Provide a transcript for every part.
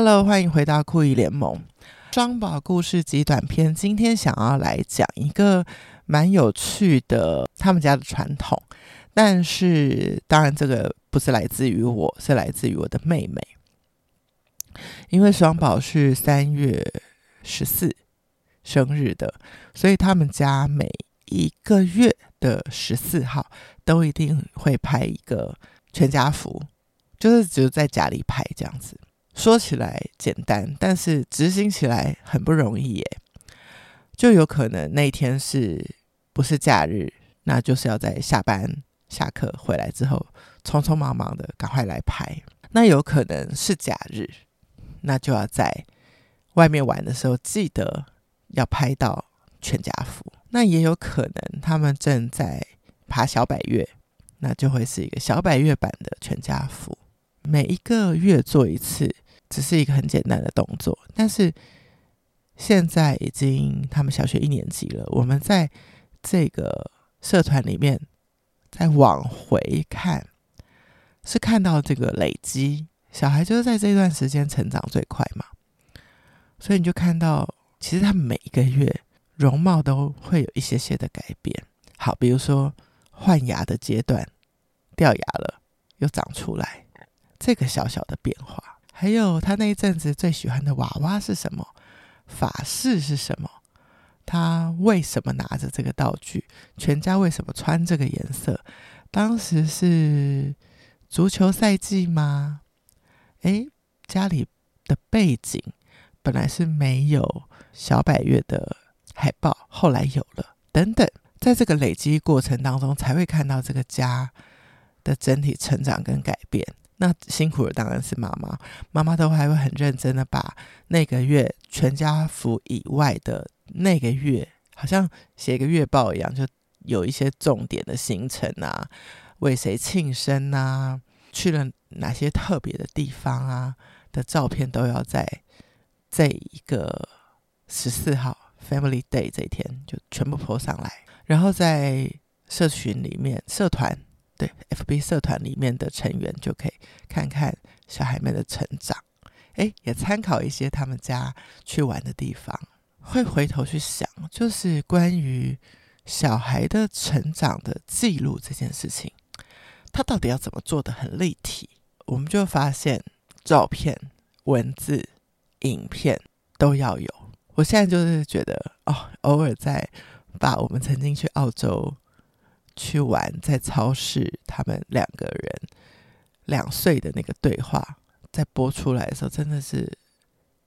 Hello，欢迎回到酷姨联盟双宝故事集短篇。今天想要来讲一个蛮有趣的他们家的传统，但是当然这个不是来自于我，是来自于我的妹妹。因为双宝是三月十四生日的，所以他们家每一个月的十四号都一定会拍一个全家福，就是只有在家里拍这样子。说起来简单，但是执行起来很不容易耶。就有可能那天是不是假日，那就是要在下班下课回来之后，匆匆忙忙的赶快来拍。那有可能是假日，那就要在外面玩的时候记得要拍到全家福。那也有可能他们正在爬小百岳，那就会是一个小百岳版的全家福。每一个月做一次。只是一个很简单的动作，但是现在已经他们小学一年级了。我们在这个社团里面再往回看，是看到这个累积，小孩就是在这段时间成长最快嘛，所以你就看到，其实他们每一个月容貌都会有一些些的改变。好，比如说换牙的阶段，掉牙了又长出来，这个小小的变化。还有他那一阵子最喜欢的娃娃是什么？法式是什么？他为什么拿着这个道具？全家为什么穿这个颜色？当时是足球赛季吗？诶，家里的背景本来是没有小百岳的海报，后来有了。等等，在这个累积过程当中，才会看到这个家的整体成长跟改变。那辛苦的当然是妈妈，妈妈都还会很认真的把那个月全家福以外的那个月，好像写个月报一样，就有一些重点的行程啊，为谁庆生啊，去了哪些特别的地方啊的照片，都要在这一个十四号 Family Day 这一天就全部 po 上来，然后在社群里面社团。对，FB 社团里面的成员就可以看看小孩们的成长，诶，也参考一些他们家去玩的地方，会回头去想，就是关于小孩的成长的记录这件事情，他到底要怎么做的很立体？我们就发现照片、文字、影片都要有。我现在就是觉得，哦，偶尔在把我们曾经去澳洲。去玩，在超市，他们两个人两岁的那个对话，在播出来的时候，真的是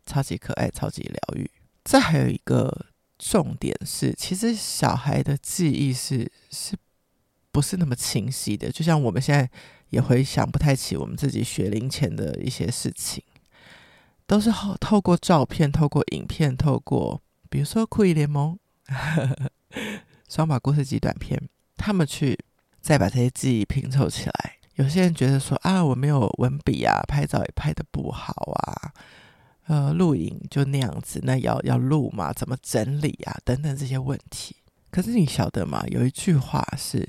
超级可爱、超级疗愈。这还有一个重点是，其实小孩的记忆是是不是那么清晰的？就像我们现在也回想不太起我们自己学龄前的一些事情，都是后透过照片、透过影片、透过比如说酷姨联盟 双马故事集短片。他们去再把这些记忆拼凑起来。有些人觉得说啊，我没有文笔啊，拍照也拍得不好啊，呃，录影就那样子，那要要录嘛，怎么整理啊，等等这些问题。可是你晓得吗？有一句话是，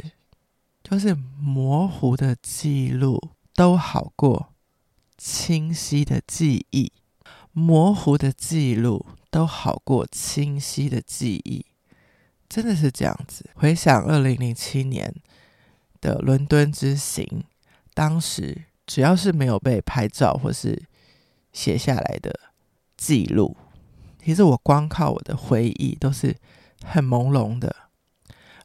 就是模糊的记录都好过清晰的记忆，模糊的记录都好过清晰的记忆。真的是这样子。回想二零零七年的伦敦之行，当时只要是没有被拍照或是写下来的记录，其实我光靠我的回忆都是很朦胧的。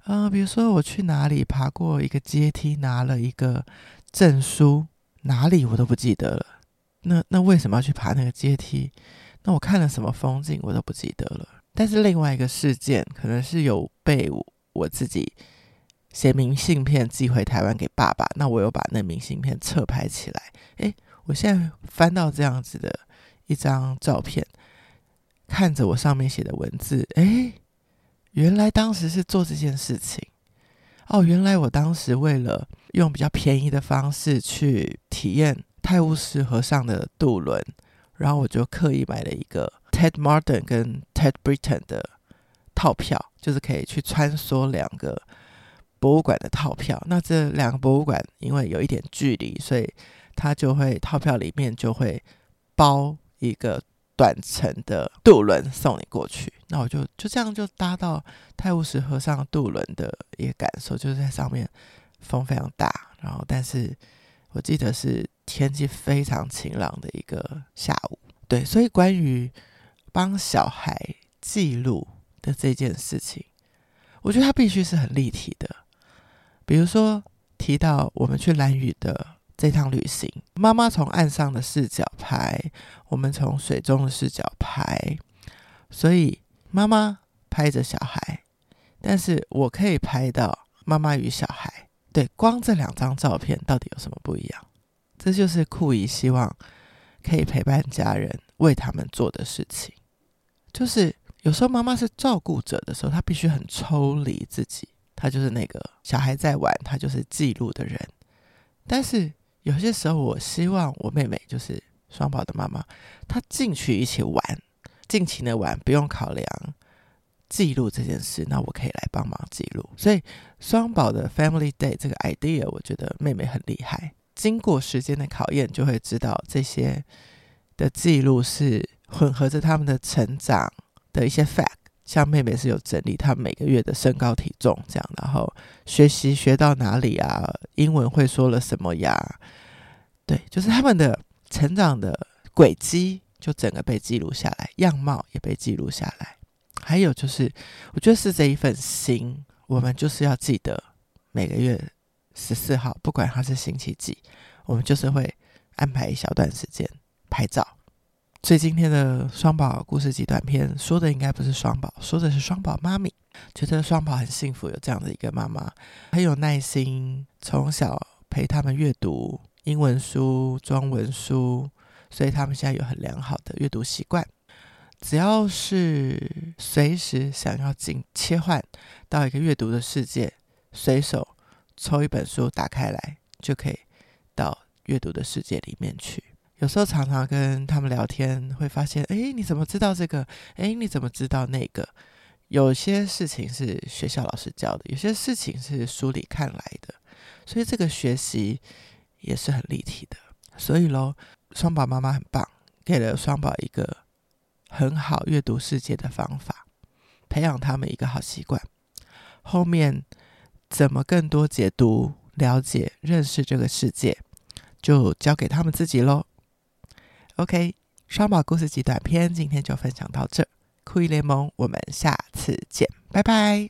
啊、呃，比如说我去哪里爬过一个阶梯，拿了一个证书，哪里我都不记得了。那那为什么要去爬那个阶梯？那我看了什么风景，我都不记得了。但是另外一个事件，可能是有被我，我自己写明信片寄回台湾给爸爸，那我有把那明信片侧拍起来。诶，我现在翻到这样子的一张照片，看着我上面写的文字，诶，原来当时是做这件事情。哦，原来我当时为了用比较便宜的方式去体验泰晤士河上的渡轮，然后我就刻意买了一个。Ted Martin 跟 Ted Britain 的套票，就是可以去穿梭两个博物馆的套票。那这两个博物馆因为有一点距离，所以它就会套票里面就会包一个短程的渡轮送你过去。那我就就这样就搭到泰晤士河上渡轮的一个感受，就是在上面风非常大，然后但是我记得是天气非常晴朗的一个下午。对，所以关于帮小孩记录的这件事情，我觉得它必须是很立体的。比如说提到我们去蓝屿的这趟旅行，妈妈从岸上的视角拍，我们从水中的视角拍，所以。妈妈拍着小孩，但是我可以拍到妈妈与小孩。对，光这两张照片到底有什么不一样？这就是酷姨希望可以陪伴家人为他们做的事情。就是有时候妈妈是照顾者的时候，她必须很抽离自己，她就是那个小孩在玩，她就是记录的人。但是有些时候，我希望我妹妹就是双宝的妈妈，她进去一起玩。尽情的玩，不用考量记录这件事，那我可以来帮忙记录。所以双宝的 Family Day 这个 idea，我觉得妹妹很厉害。经过时间的考验，就会知道这些的记录是混合着他们的成长的一些 fact。像妹妹是有整理她每个月的身高体重这样，然后学习学到哪里啊，英文会说了什么呀？对，就是他们的成长的轨迹。就整个被记录下来，样貌也被记录下来。还有就是，我觉得是这一份心，我们就是要记得每个月十四号，不管它是星期几，我们就是会安排一小段时间拍照。所以今天的双宝故事集短片说的应该不是双宝，说的是双宝妈咪。觉得双宝很幸福，有这样的一个妈妈，很有耐心，从小陪他们阅读英文书、中文书。所以他们现在有很良好的阅读习惯，只要是随时想要进切换到一个阅读的世界，随手抽一本书打开来，就可以到阅读的世界里面去。有时候常常跟他们聊天，会发现，诶，你怎么知道这个？诶，你怎么知道那个？有些事情是学校老师教的，有些事情是书里看来的，所以这个学习也是很立体的。所以喽。双宝妈妈很棒，给了双宝一个很好阅读世界的方法，培养他们一个好习惯。后面怎么更多解读、了解、认识这个世界，就交给他们自己喽。OK，双宝故事集短篇，今天就分享到这。酷姨联盟，我们下次见，拜拜。